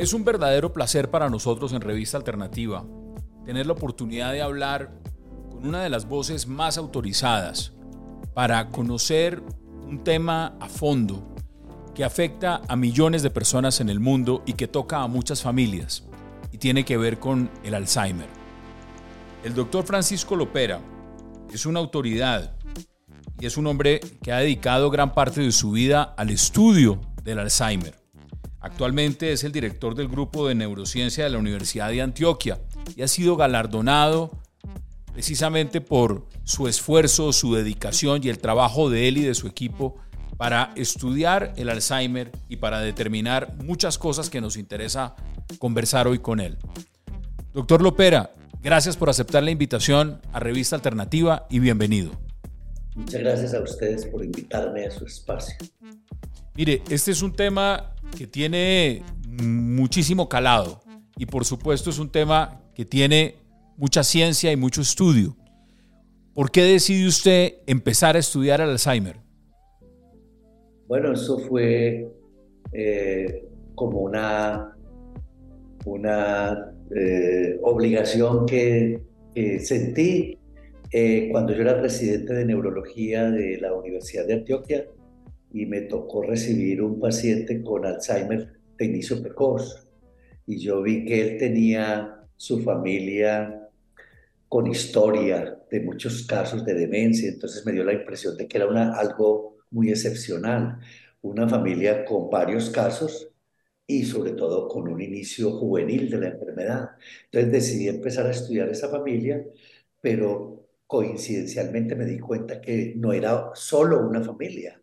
Es un verdadero placer para nosotros en Revista Alternativa tener la oportunidad de hablar con una de las voces más autorizadas para conocer un tema a fondo que afecta a millones de personas en el mundo y que toca a muchas familias y tiene que ver con el Alzheimer. El doctor Francisco Lopera es una autoridad y es un hombre que ha dedicado gran parte de su vida al estudio del Alzheimer. Actualmente es el director del grupo de neurociencia de la Universidad de Antioquia y ha sido galardonado precisamente por su esfuerzo, su dedicación y el trabajo de él y de su equipo para estudiar el Alzheimer y para determinar muchas cosas que nos interesa conversar hoy con él. Doctor Lopera, gracias por aceptar la invitación a Revista Alternativa y bienvenido. Muchas gracias a ustedes por invitarme a su espacio. Mire, este es un tema que tiene muchísimo calado y por supuesto es un tema que tiene mucha ciencia y mucho estudio. ¿Por qué decide usted empezar a estudiar el Alzheimer? Bueno, eso fue eh, como una, una eh, obligación que, sentí eh, cuando yo era residente de neurología de la Universidad de Antioquia y me tocó recibir un paciente con Alzheimer de inicio precoz. Y yo vi que él tenía su familia con historia de muchos casos de demencia, entonces me dio la impresión de que era algo muy excepcional, una familia con varios casos y sobre todo con un inicio juvenil de la enfermedad. Entonces decidí empezar a estudiar esa familia, pero coincidencialmente me di cuenta que no era solo una familia,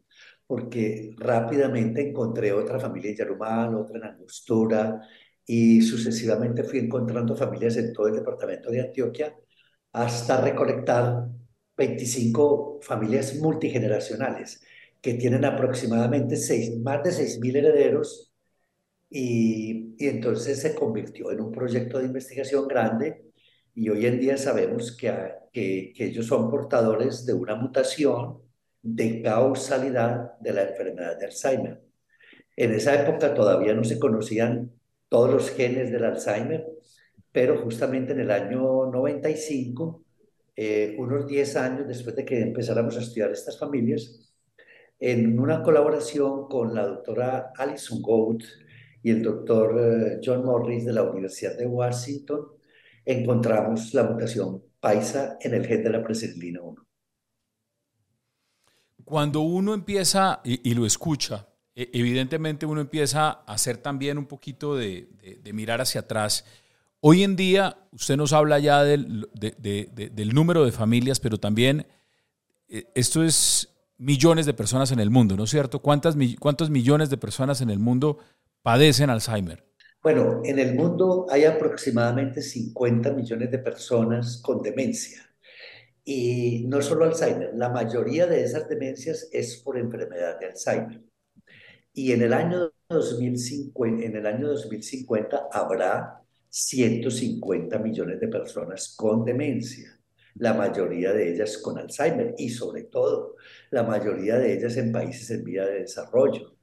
porque rápidamente encontré otra familia en Yarumal, otra en Angostura, y sucesivamente fui encontrando familias en todo el departamento de Antioquia hasta recolectar 25 familias multigeneracionales que tienen aproximadamente seis, más de 6.000 herederos y, y, entonces se convirtió en un proyecto de investigación grande y hoy en día sabemos que, que, que ellos son portadores de una mutación de causalidad de la enfermedad de Alzheimer. En esa época todavía no se conocían todos los genes del Alzheimer, pero justamente en el año 95, eh, unos 10 años después de que empezáramos a estudiar estas familias, en una colaboración con la doctora Alison Gould y el doctor eh, John Morris de la Universidad de Washington, encontramos la mutación paisa en el gen de la presenilina 1. Cuando uno empieza y, lo escucha, e, evidentemente uno empieza a hacer también un poquito de, mirar hacia atrás. Hoy en día usted nos habla ya del, número de familias, pero también eh, esto es millones de personas en el mundo, ¿no es cierto? ¿Cuántas, ¿Cuántos millones de personas en el mundo padecen Alzheimer? Bueno, en el mundo hay aproximadamente 50 millones de personas con demencia. Y no solo Alzheimer, la mayoría de esas demencias es por enfermedad de Alzheimer. Y en el año 2050, en el año 2050 habrá 150 millones de personas con demencia, la mayoría de ellas con Alzheimer y sobre todo la mayoría de ellas en países en vía de desarrollo.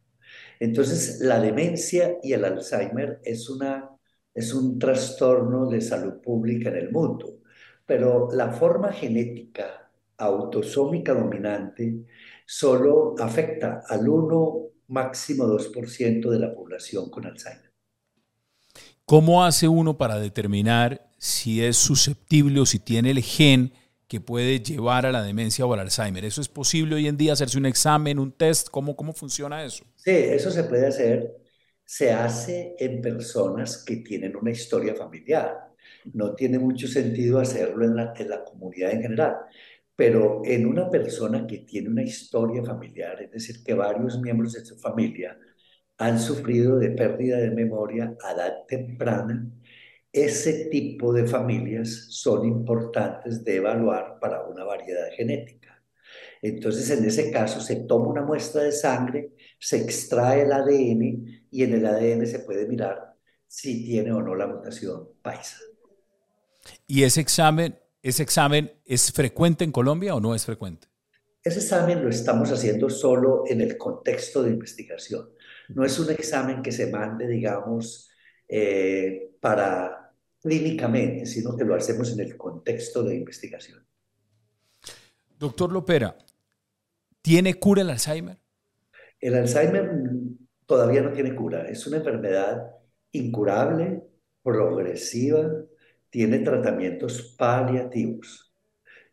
Entonces, la demencia y el Alzheimer es, una, es un trastorno de salud pública en el mundo pero la forma genética autosómica dominante solo afecta al 1, máximo 2% de la población con Alzheimer. ¿Cómo hace uno para determinar si es susceptible o si tiene el gen que puede llevar a la demencia o al Alzheimer? ¿Eso es posible hoy en día hacerse un examen, un test? ¿Cómo, cómo funciona eso? Sí, eso se puede hacer. Se hace en personas que tienen una historia familiar no tiene mucho sentido hacerlo en la, comunidad en general. Pero en una persona que tiene una historia familiar, es decir, que varios miembros de su familia han sufrido de pérdida de memoria a edad temprana, ese tipo de familias son importantes de evaluar para una variedad genética. Entonces, en ese caso, se toma una muestra de sangre, se extrae el ADN y en el ADN se puede mirar si tiene o no la mutación paisa. ¿Y ese examen, ese examen es frecuente en Colombia o no es frecuente? Ese examen lo estamos haciendo solo en el contexto de investigación. No es un examen que se mande, digamos, para clínicamente, sino que lo hacemos en el contexto de investigación. Doctor Lopera, ¿tiene cura el Alzheimer? El Alzheimer todavía no tiene cura. Es una enfermedad incurable, progresiva, tiene tratamientos paliativos.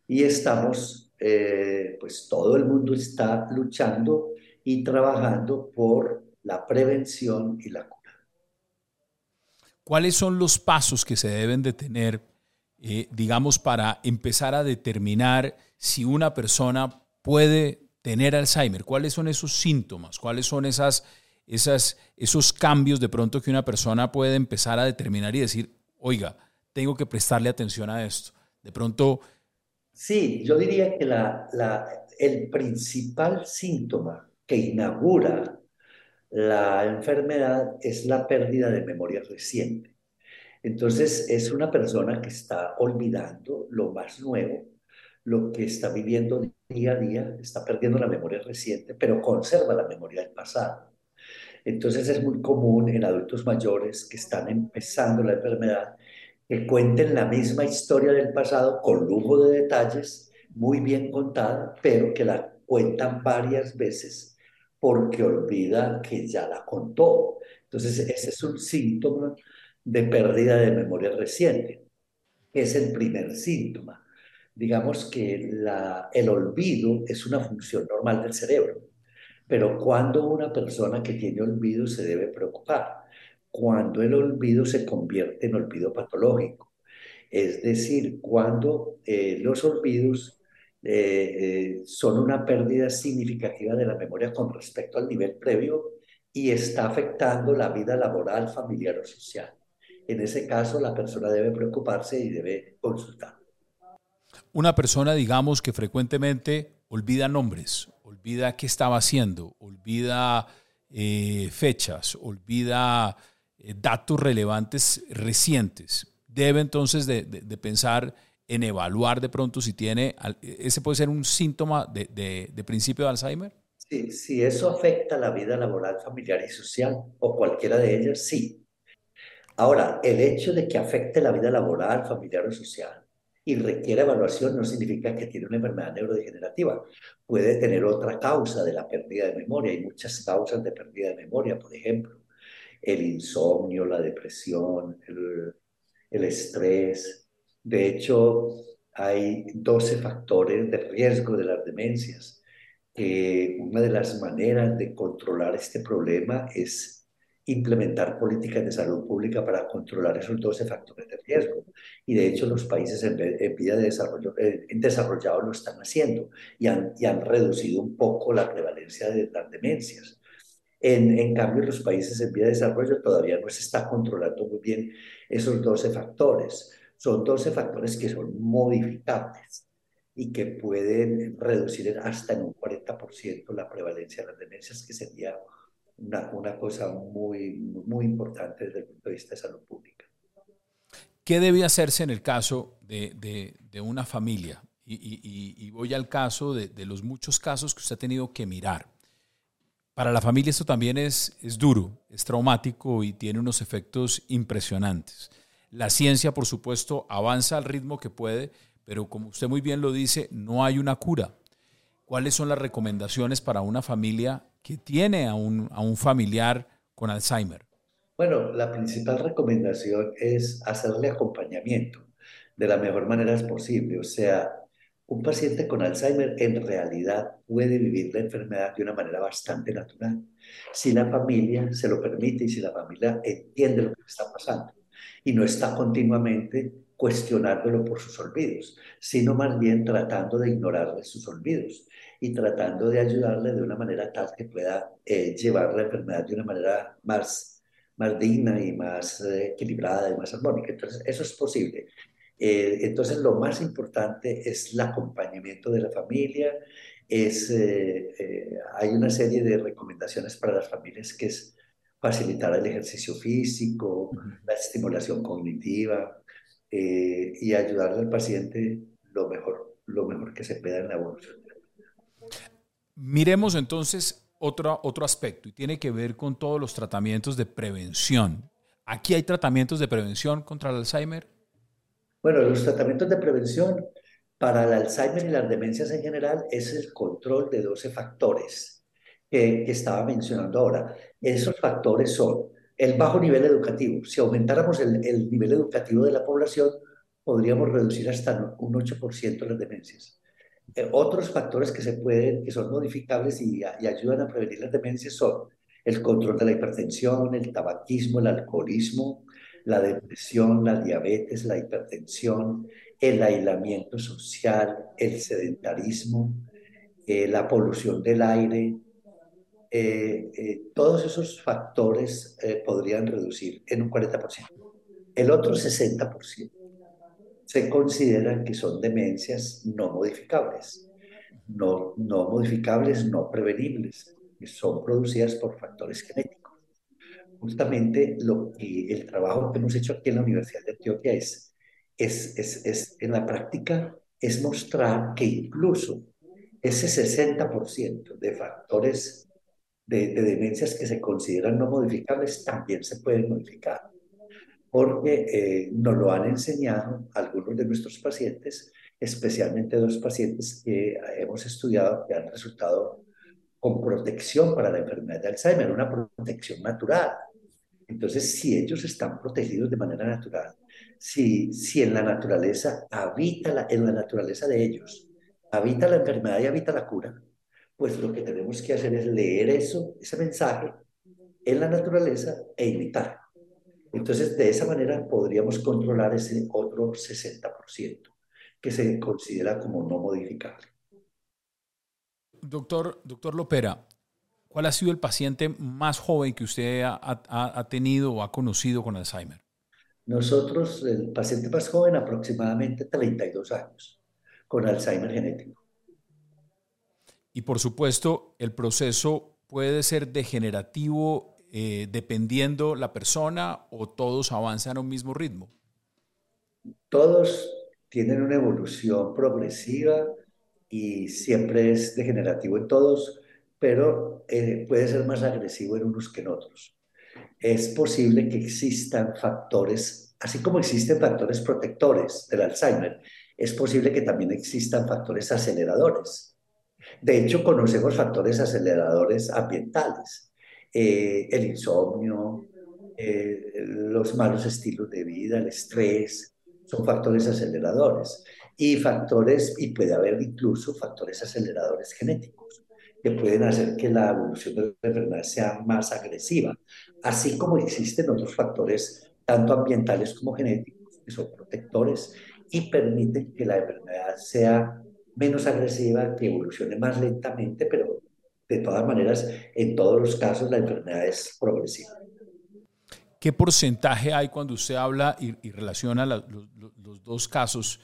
Y estamos, eh, pues todo el mundo está luchando y trabajando por la prevención y la cura. ¿Cuáles son los pasos que se deben de tener, eh, digamos, para empezar a determinar si una persona puede tener Alzheimer? ¿Cuáles son esos síntomas? ¿Cuáles son esas, esas, esos cambios de pronto que una persona puede empezar a determinar y decir, oiga, tengo que prestarle atención a esto? De pronto... Sí, yo diría que la, la, el principal síntoma que inaugura la enfermedad es la pérdida de memoria reciente. Entonces es una persona que está olvidando lo más nuevo, lo que está viviendo día a día, está perdiendo la memoria reciente, pero conserva la memoria del pasado. Entonces es muy común en adultos mayores que están empezando la enfermedad que cuenten la misma historia del pasado con lujo de detalles, muy bien contada, pero que la cuentan varias veces porque olvida que ya la contó. Entonces ese es un síntoma de pérdida de memoria reciente. Es el primer síntoma digamos que el olvido es una función normal del cerebro, pero cuando una persona que tiene olvido se debe preocupar, cuando el olvido se convierte en olvido patológico, es decir, cuando eh, los olvidos eh, eh, son una pérdida significativa de la memoria con respecto al nivel previo y está afectando la vida laboral, familiar o social. En ese caso, la persona debe preocuparse y debe consultar una persona, digamos, que frecuentemente olvida nombres, olvida qué estaba haciendo, olvida eh, fechas, olvida datos relevantes recientes, debe entonces de, pensar en evaluar de pronto si tiene, ese puede ser un síntoma de, de principio de Alzheimer. Sí, si eso afecta la vida laboral, familiar y social, o cualquiera de ellas, sí. Ahora, el hecho de que afecte la vida laboral, familiar o social y requiere evaluación no significa que tiene una enfermedad neurodegenerativa. Puede tener otra causa de la pérdida de memoria. Hay muchas causas de pérdida de memoria, por ejemplo, el insomnio, la depresión, el, estrés. De hecho, hay 12 factores de riesgo de las demencias. que una de las maneras de controlar este problema es implementar políticas de salud pública para controlar esos 12 factores de riesgo. Y de hecho los países en, vía de desarrollo, eh, en desarrollado lo están haciendo y han, y han reducido un poco la prevalencia de las demencias. En, en, cambio, los países en vía de desarrollo todavía no se está controlando muy bien esos 12 factores. Son 12 factores que son modificables y que pueden reducir hasta en un 40% la prevalencia de las demencias, que sería una, cosa muy, muy importante desde el punto de vista de salud pública. ¿Qué debe hacerse en el caso de, de, una familia? Y, y, voy al caso de, de, los muchos casos que usted ha tenido que mirar. Para la familia esto también es, es duro, es traumático y tiene unos efectos impresionantes. La ciencia, por supuesto, avanza al ritmo que puede, pero como usted muy bien lo dice, no hay una cura. ¿Cuáles son las recomendaciones para una familia que tiene a un, a un familiar con Alzheimer? Bueno, la principal recomendación es hacerle acompañamiento de la mejor manera posible. O sea, un paciente con Alzheimer en realidad puede vivir la enfermedad de una manera bastante natural, si la familia se lo permite y si la familia entiende lo que está pasando y no está continuamente cuestionándolo por sus olvidos, sino más bien tratando de ignorarle sus olvidos y tratando de ayudarle de una manera tal que pueda eh, llevar la enfermedad de una manera más, digna y más eh, equilibrada y más armónica. Entonces, eso es posible. Eh, entonces, lo más importante es el acompañamiento de la familia. Es, hay una serie de recomendaciones para las familias que es facilitar el ejercicio físico, la estimulación cognitiva y ayudarle al paciente lo mejor, lo mejor que se pueda en la evolución Miremos entonces otro, otro aspecto y tiene que ver con todos los tratamientos de prevención. ¿Aquí hay tratamientos de prevención contra el Alzheimer? Bueno, los tratamientos de prevención para el Alzheimer y las demencias en general es el control de 12 factores que, estaba mencionando ahora. Esos factores son el bajo nivel educativo. Si aumentáramos el, el nivel educativo de la población, podríamos reducir hasta un 8% las demencias. Eh, otros factores que se pueden, que son modificables y, ayudan a prevenir las demencias son el control de la hipertensión, el tabaquismo, el alcoholismo, la depresión, la diabetes, la hipertensión, el aislamiento social, el sedentarismo, eh, la polución del aire. Eh, todos esos factores podrían reducir en un 40%. El otro 60% se consideran que son demencias no modificables, no, no modificables, no prevenibles, que son producidas por factores genéticos. Justamente lo que el trabajo que hemos hecho aquí en la Universidad de Antioquia es, es, es, es en la práctica, es mostrar que incluso ese 60% de factores de, de, demencias que se consideran no modificables también se pueden modificar porque eh, nos lo han enseñado algunos de nuestros pacientes, especialmente dos pacientes que hemos estudiado que han resultado con protección para la enfermedad de Alzheimer, una protección natural. Entonces, si ellos están protegidos de manera natural, si, si en la naturaleza habita, la, en la naturaleza de ellos, habita la enfermedad y habita la cura, pues lo que tenemos que hacer es leer eso, ese mensaje en la naturaleza e imitar. Entonces, de esa manera podríamos controlar ese otro 60% que se considera como no modificable. Doctor, doctor Lopera, ¿cuál ha sido el paciente más joven que usted ha, ha, tenido o ha conocido con Alzheimer? Nosotros, el paciente más joven, aproximadamente 32 años, con Alzheimer genético. Y por supuesto, el proceso puede ser degenerativo eh, dependiendo la persona o todos avanzan a un mismo ritmo? Todos tienen una evolución progresiva y siempre es degenerativo en todos, pero eh, puede ser más agresivo en unos que en otros. Es posible que existan factores, así como existen factores protectores del Alzheimer, es posible que también existan factores aceleradores. De hecho, conocemos factores aceleradores ambientales eh, el insomnio, eh, los malos estilos de vida, el estrés, son factores aceleradores. Y factores, y puede haber incluso factores aceleradores genéticos, que pueden hacer que la evolución de la enfermedad sea más agresiva, así como existen otros factores, tanto ambientales como genéticos, que son protectores y permiten que la enfermedad sea menos agresiva, que evolucione más lentamente, pero de todas maneras, en todos los casos la enfermedad es progresiva. ¿Qué porcentaje hay cuando usted habla y, relaciona los, dos casos,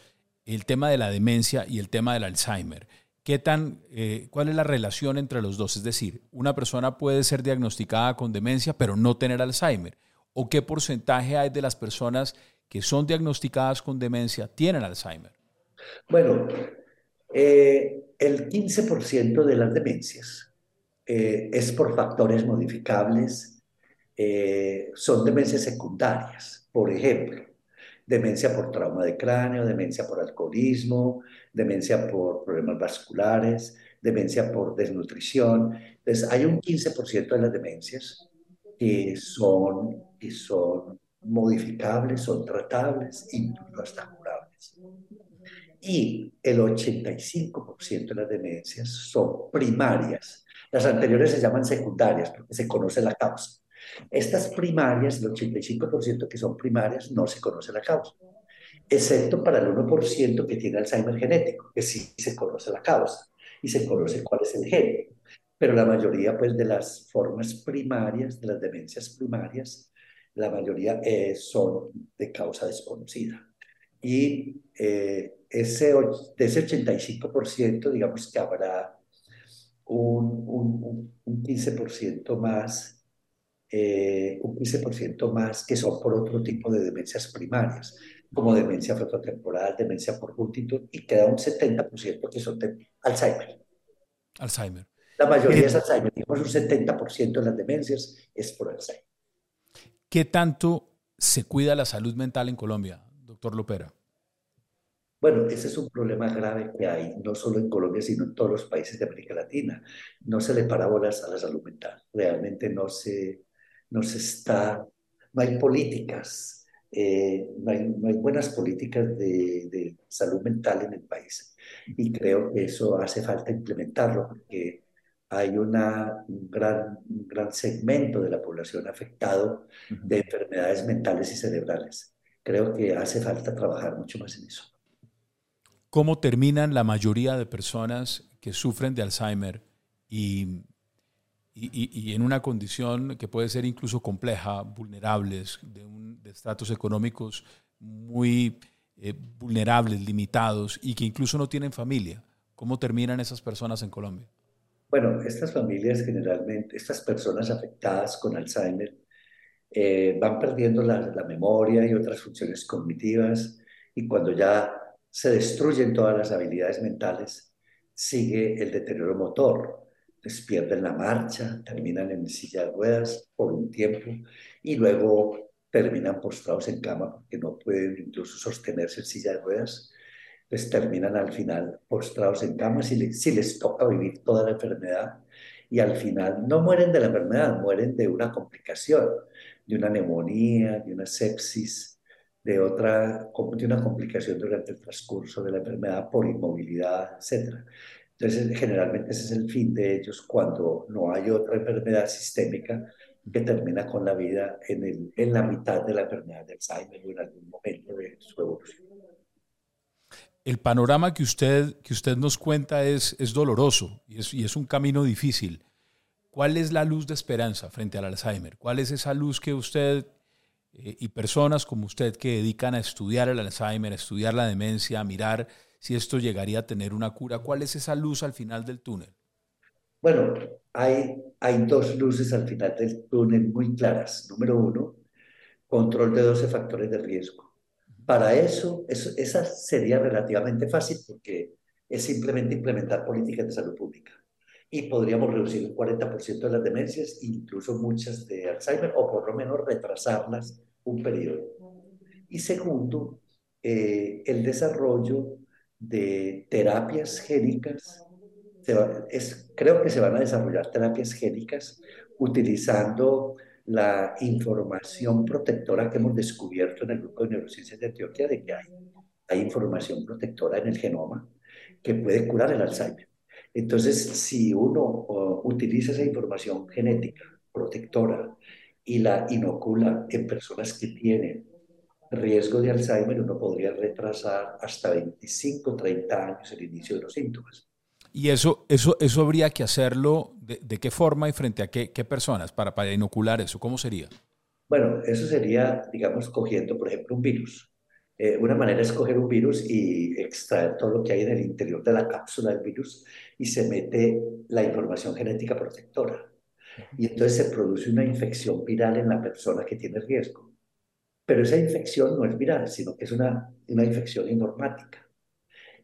el tema de la demencia y el tema del Alzheimer? ¿Qué tan, eh, ¿Cuál es la relación entre los dos? Es decir, una persona puede ser diagnosticada con demencia pero no tener Alzheimer. ¿O qué porcentaje hay de las personas que son diagnosticadas con demencia tienen Alzheimer? Bueno, eh, el 15% de las demencias eh, es por factores modificables, eh, son demencias secundarias, por ejemplo, demencia por trauma de cráneo, demencia por alcoholismo, demencia por problemas vasculares, demencia por desnutrición. Entonces, hay un 15% de las demencias que son, que son modificables, son tratables, incluso hasta curables. Y el 85% de las demencias son primarias, las anteriores se llaman secundarias porque se conoce la causa. Estas primarias, el 85% que son primarias, no se conoce la causa, excepto para el 1% que tiene Alzheimer genético, que sí se conoce la causa y se conoce cuál es el gen. Pero la mayoría pues, de las formas primarias, de las demencias primarias, la mayoría eh, son de causa desconocida. Y eh, ese, de ese 85%, digamos que habrá un, un, 15% más, eh, un 15% más que son por otro tipo de demencias primarias, como demencia frontotemporal, demencia por Huntington, y queda un 70% que son de Alzheimer. Alzheimer. La mayoría es Alzheimer, digamos un 70% de las demencias es por Alzheimer. ¿Qué tanto se cuida la salud mental en Colombia, doctor Lopera? Bueno, ese es un problema grave que hay, no solo en Colombia, sino en todos los países de América Latina. No se le para bolas a la salud mental. Realmente no se, no se está, no hay políticas, eh, no, hay, no, hay, buenas políticas de, de, salud mental en el país. Y creo que eso hace falta implementarlo porque hay una, un, gran, un gran segmento de la población afectado de enfermedades mentales y cerebrales. Creo que hace falta trabajar mucho más en eso. ¿Cómo terminan la mayoría de personas que sufren de Alzheimer y, y, y en una condición que puede ser incluso compleja, vulnerables, de, un, de estatus económicos muy eh, vulnerables, limitados y que incluso no tienen familia? ¿Cómo terminan esas personas en Colombia? Bueno, estas familias generalmente, estas personas afectadas con Alzheimer, eh, van perdiendo la, la, memoria y otras funciones cognitivas y cuando ya se destruyen todas las habilidades mentales, sigue el deterioro motor. Les pierden la marcha, terminan en silla de ruedas por un tiempo y luego terminan postrados en cama porque no pueden incluso sostenerse en silla de ruedas pues terminan al final postrados en cama si les, si les toca vivir toda la enfermedad y al final no mueren de la enfermedad, mueren de una complicación, de una neumonía, de una sepsis, de, otra, de una complicación durante el transcurso de la enfermedad por inmovilidad, etc. Entonces, generalmente ese es el fin de ellos cuando no hay otra enfermedad sistémica que termina con la vida en, el, en la mitad de la enfermedad de Alzheimer o en algún momento de su evolución el panorama que usted, que usted nos cuenta es, es doloroso y es, y es, un camino difícil. ¿Cuál es la luz de esperanza frente al Alzheimer? ¿Cuál es esa luz que usted eh, y personas como usted que dedican a estudiar el Alzheimer, a estudiar la demencia, a mirar si esto llegaría a tener una cura, cuál es esa luz al final del túnel? Bueno, hay, hay dos luces al final del túnel muy claras. Número uno, control de 12 factores de riesgo para eso, eso, esa sería relativamente fácil porque es simplemente implementar políticas de salud pública. Y podríamos reducir un 40% de las demencias, incluso muchas de Alzheimer, o por lo menos retrasarlas un periodo. Y segundo, eh, el desarrollo de terapias génicas. Es, creo que se van a desarrollar terapias génicas utilizando la información protectora que hemos descubierto en el grupo de neurociencias de Antioquia de que hay, hay información protectora en el genoma que puede curar el Alzheimer. Entonces, si uno utiliza esa información genética protectora y la inocula en personas que tienen riesgo de Alzheimer, uno podría retrasar hasta 25, 30 años el inicio de los síntomas. ¿Y eso, eso, eso habría que hacerlo de, de qué forma y frente a qué, qué personas para, para inocular eso? ¿Cómo sería? Bueno, eso sería, digamos, cogiendo, por ejemplo, un virus. Eh, una manera es coger un virus y extraer todo lo que hay en el interior de la cápsula del virus y se mete la información genética protectora. Y entonces se produce una infección viral en la persona que tiene riesgo. Pero esa infección no es viral, sino que es una, una infección informática.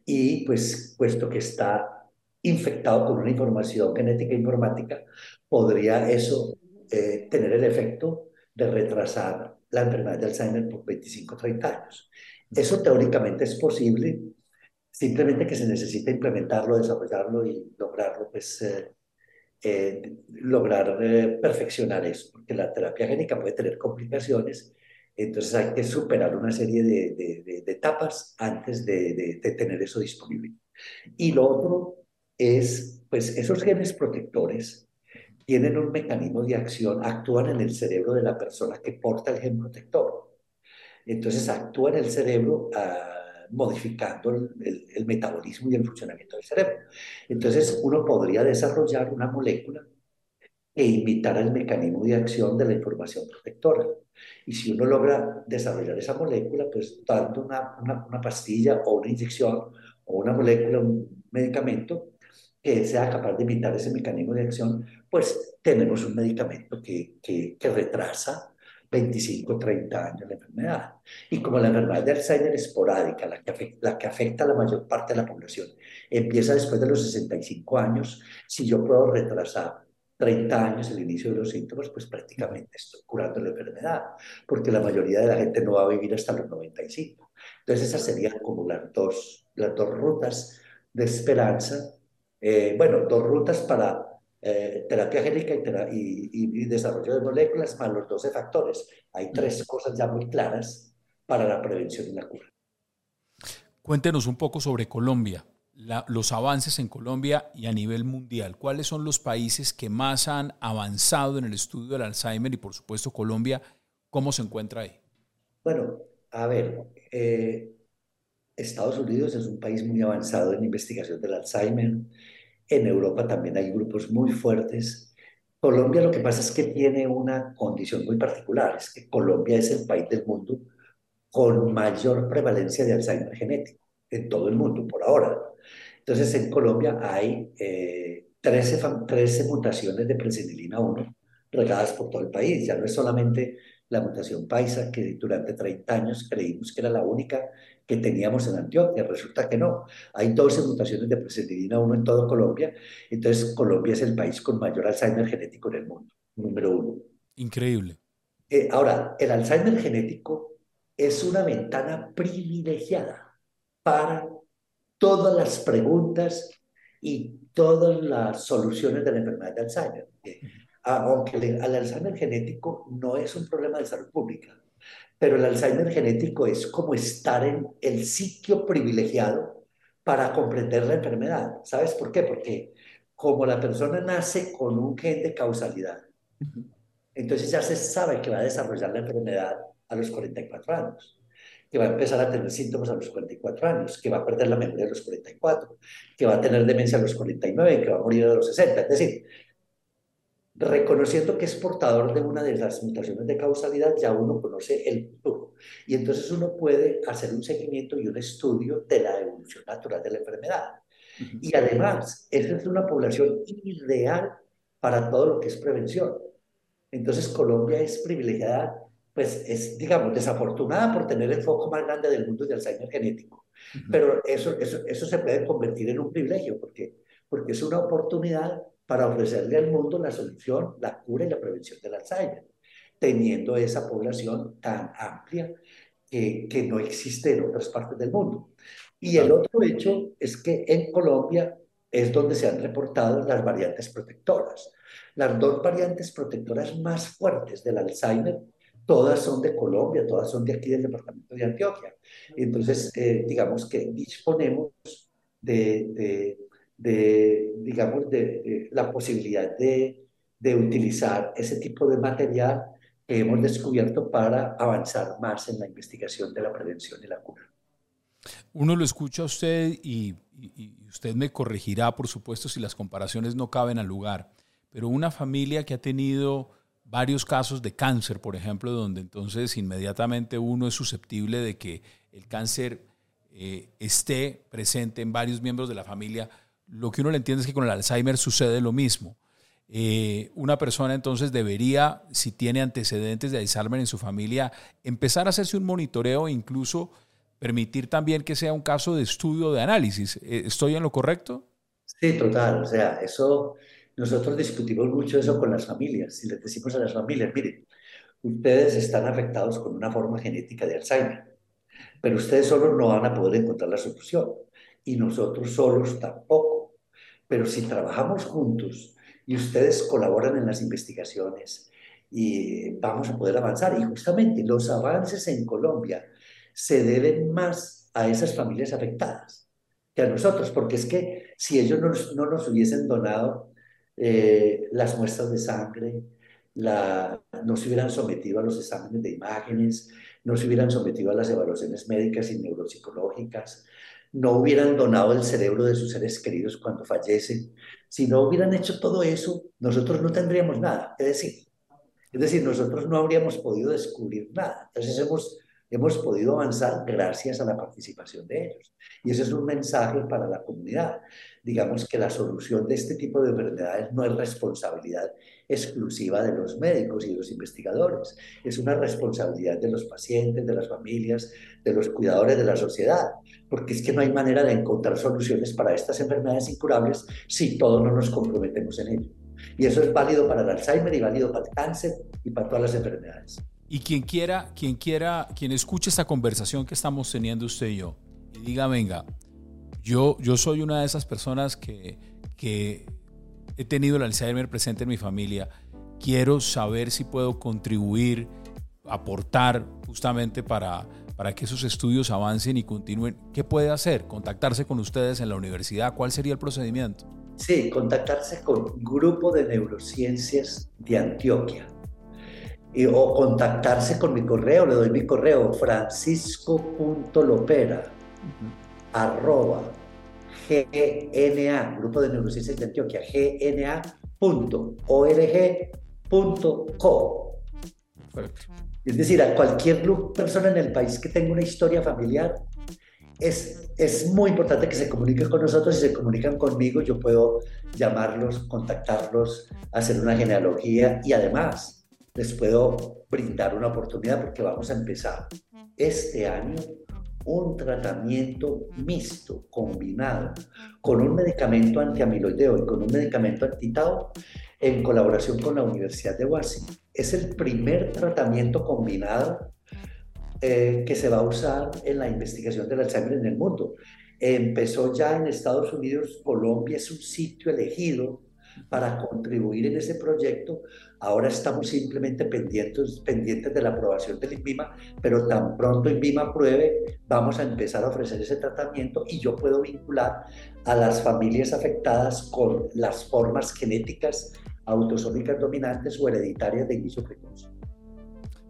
Y pues, puesto que está infectado con una información genética informática, podría eso eh, tener el efecto de retrasar la enfermedad de Alzheimer por 25 o 30 años. Eso teóricamente es posible, simplemente que se necesita implementarlo, desarrollarlo y lograrlo, pues, eh, eh, lograr eh, perfeccionar eso, porque la terapia génica puede tener complicaciones, entonces hay que superar una serie de, de, de, de etapas antes de, tener eso disponible. Y lo otro es, pues esos genes protectores tienen un mecanismo de acción, actúan en el cerebro de la persona que porta el gen protector. Entonces actúa en el cerebro uh, modificando el, el, el, metabolismo y el funcionamiento del cerebro. Entonces uno podría desarrollar una molécula que imitara el mecanismo de acción de la información protectora. Y si uno logra desarrollar esa molécula, pues dando una, una, una pastilla o una inyección o una molécula, un medicamento, que sea capaz de imitar ese mecanismo de acción, pues tenemos un medicamento que, que, que retrasa 25, 30 años la enfermedad. Y como la enfermedad de Alzheimer es esporádica, la que, afecta, la que afecta a la mayor parte de la población, empieza después de los 65 años, si yo puedo retrasar 30 años el inicio de los síntomas, pues prácticamente estoy curando la enfermedad, porque la mayoría de la gente no va a vivir hasta los 95. Entonces esas serían como las dos, las dos rutas de esperanza. Eh, bueno, dos rutas para eh, terapia génica y, y, desarrollo de moléculas, más los 12 factores. Hay tres cosas ya muy claras para la prevención y la cura. Cuéntenos un poco sobre Colombia los avances en Colombia y a nivel mundial? ¿Cuáles son los países que más han avanzado en el estudio del Alzheimer y por supuesto Colombia? ¿Cómo se encuentra ahí? Bueno, a ver, eh, Estados Unidos es un país muy avanzado en investigación del Alzheimer. En Europa también hay grupos muy fuertes. Colombia lo que pasa es que tiene una condición muy particular, es que Colombia es el país del mundo con mayor prevalencia de Alzheimer genético en todo el mundo por ahora. Entonces, en Colombia hay 13, eh, 13 mutaciones de presenilina 1 regadas por todo el país. Ya no es solamente la mutación paisa, que durante 30 años creímos que era la única que teníamos en Antioquia. Resulta que no. Hay 12 mutaciones de presenilina 1 en todo Colombia. Entonces, Colombia es el país con mayor Alzheimer genético en el mundo, número uno. Increíble. Eh, ahora, el Alzheimer genético es una ventana privilegiada para todas las preguntas y todas las soluciones de la enfermedad de Alzheimer. Aunque el, Alzheimer genético no es un problema de salud pública, pero el Alzheimer genético es como estar en el sitio privilegiado para comprender la enfermedad. ¿Sabes por qué? Porque como la persona nace con un gen de causalidad, entonces ya se sabe que va a desarrollar la enfermedad a los 44 años que va a empezar a tener síntomas a los 44 años, que va a perder la memoria a los 44, que va a tener demencia a los 49, que va a morir a los 60. Es decir, reconociendo que es portador de una de las mutaciones de causalidad, ya uno conoce el futuro. Y entonces uno puede hacer un seguimiento y un estudio de la evolución natural de la enfermedad. Y además, esa es una población ideal para todo lo que es prevención. Entonces, Colombia es privilegiada pues es, digamos, desafortunada por tener el foco más grande del mundo de Alzheimer genético. Pero eso, eso, eso se puede convertir en un privilegio, porque, porque es una oportunidad para ofrecerle al mundo la solución, la cura y la prevención del Alzheimer, teniendo esa población tan amplia que, que no existe en otras partes del mundo. Y el otro hecho es que en Colombia es donde se han reportado las variantes protectoras. Las dos variantes protectoras más fuertes del Alzheimer todas son de Colombia, todas son de aquí del departamento de Antioquia. Entonces, eh, digamos que disponemos de, de, digamos, de, la posibilidad de, de utilizar ese tipo de material que hemos descubierto para avanzar más en la investigación de la prevención y la cura. Uno lo escucha a usted y, y, usted me corregirá, por supuesto, si las comparaciones no caben al lugar, pero una familia que ha tenido varios casos de cáncer, por ejemplo, donde entonces inmediatamente uno es susceptible de que el cáncer eh, esté presente en varios miembros de la familia. Lo que uno le entiende es que con el Alzheimer sucede lo mismo. Eh, una persona entonces debería, si tiene antecedentes de Alzheimer en su familia, empezar a hacerse un monitoreo e incluso permitir también que sea un caso de estudio de análisis. Eh, ¿Estoy en lo correcto? Sí, total. O sea, eso nosotros discutimos mucho eso con las familias. Si les decimos a las familias, miren, ustedes están afectados con una forma genética de Alzheimer, pero ustedes solos no van a poder encontrar la solución y nosotros solos tampoco. Pero si trabajamos juntos y ustedes colaboran en las investigaciones y vamos a poder avanzar. Y justamente los avances en Colombia se deben más a esas familias afectadas que a nosotros, porque es que si ellos no, no nos hubiesen donado eh, las muestras de sangre, no se hubieran sometido a los exámenes de imágenes, no se hubieran sometido a las evaluaciones médicas y neuropsicológicas, no hubieran donado el cerebro de sus seres queridos cuando fallecen. Si no hubieran hecho todo eso, nosotros no tendríamos nada que decir. Es decir, nosotros no habríamos podido descubrir nada. Entonces hemos hemos podido avanzar gracias a la participación de ellos. Y ese es un mensaje para la comunidad. Digamos que la solución de este tipo de enfermedades no es responsabilidad exclusiva de los médicos y de los investigadores, es una responsabilidad de los pacientes, de las familias, de los cuidadores de la sociedad, porque es que no hay manera de encontrar soluciones para estas enfermedades incurables si todos no nos comprometemos en ello. Y eso es válido para el Alzheimer y válido para el cáncer y para todas las enfermedades. Y quien quiera, quien quiera, quien escuche esta conversación que estamos teniendo usted y yo, y diga, venga, yo, yo soy una de esas personas que, que he tenido el Alzheimer presente en mi familia, quiero saber si puedo contribuir, aportar justamente para, para que esos estudios avancen y continúen. ¿Qué puede hacer? ¿Contactarse con ustedes en la universidad? ¿Cuál sería el procedimiento? Sí, contactarse con Grupo de Neurociencias de Antioquia. Y, o contactarse con mi correo, le doy mi correo, francisco.lopera, arroba, GNA, Grupo de Neurociencias de Antioquia, gna.org.co. Es decir, a cualquier persona en el país que tenga una historia familiar, es, es muy importante que se comuniquen con nosotros. Si se comunican conmigo, yo puedo llamarlos, contactarlos, hacer una genealogía y además les puedo brindar una oportunidad porque vamos a empezar este año un tratamiento mixto, combinado, con un medicamento antiamiloideo y con un medicamento antitao en colaboración con la Universidad de Washington. Es el primer tratamiento combinado eh, que se va a usar en la investigación del Alzheimer en el mundo. Empezó ya en Estados Unidos, Colombia es un sitio elegido para contribuir en ese proyecto. Ahora estamos simplemente pendientes, pendientes de la aprobación del INVIMA, pero tan pronto INVIMA apruebe, vamos a empezar a ofrecer ese tratamiento y yo puedo vincular a las familias afectadas con las formas genéticas autosómicas dominantes o hereditarias de inicio precoz.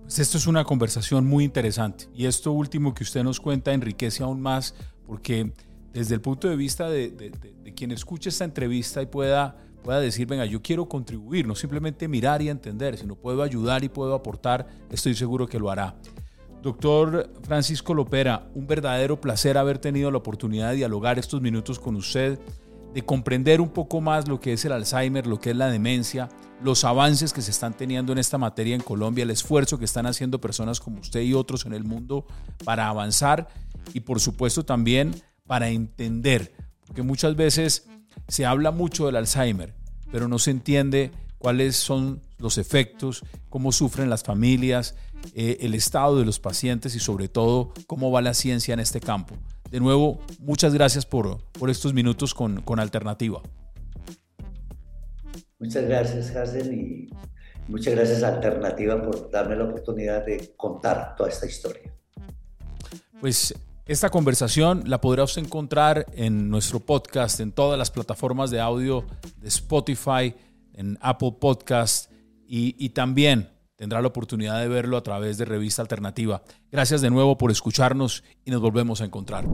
Pues esto es una conversación muy interesante y esto último que usted nos cuenta enriquece aún más porque desde el punto de vista de, quien escuche esta entrevista y pueda, pueda decir, venga, yo quiero contribuir, no simplemente mirar y entender, sino puedo ayudar y puedo aportar, estoy seguro que lo hará. Doctor Francisco Lopera, un verdadero placer haber tenido la oportunidad de dialogar estos minutos con usted de comprender un poco más lo que es el Alzheimer, lo que es la demencia, los avances que se están teniendo en esta materia en Colombia, el esfuerzo que están haciendo personas como usted y otros en el mundo para avanzar y por supuesto también para entender, porque muchas veces se habla mucho del Alzheimer, pero no se entiende cuáles son los efectos, cómo sufren las familias, eh, el estado de los pacientes y sobre todo cómo va la ciencia en este campo. De nuevo, muchas gracias por, por estos minutos con, con Alternativa. Muchas gracias, Hazen, y muchas gracias a Alternativa por darme la oportunidad de contar toda esta historia. Pues esta conversación la podrá usted encontrar en nuestro podcast, en todas las plataformas de audio de Spotify, en Apple Podcast y, y también tendrá la oportunidad de verlo a través de Revista Alternativa. Gracias de nuevo por escucharnos y nos volvemos a encontrar.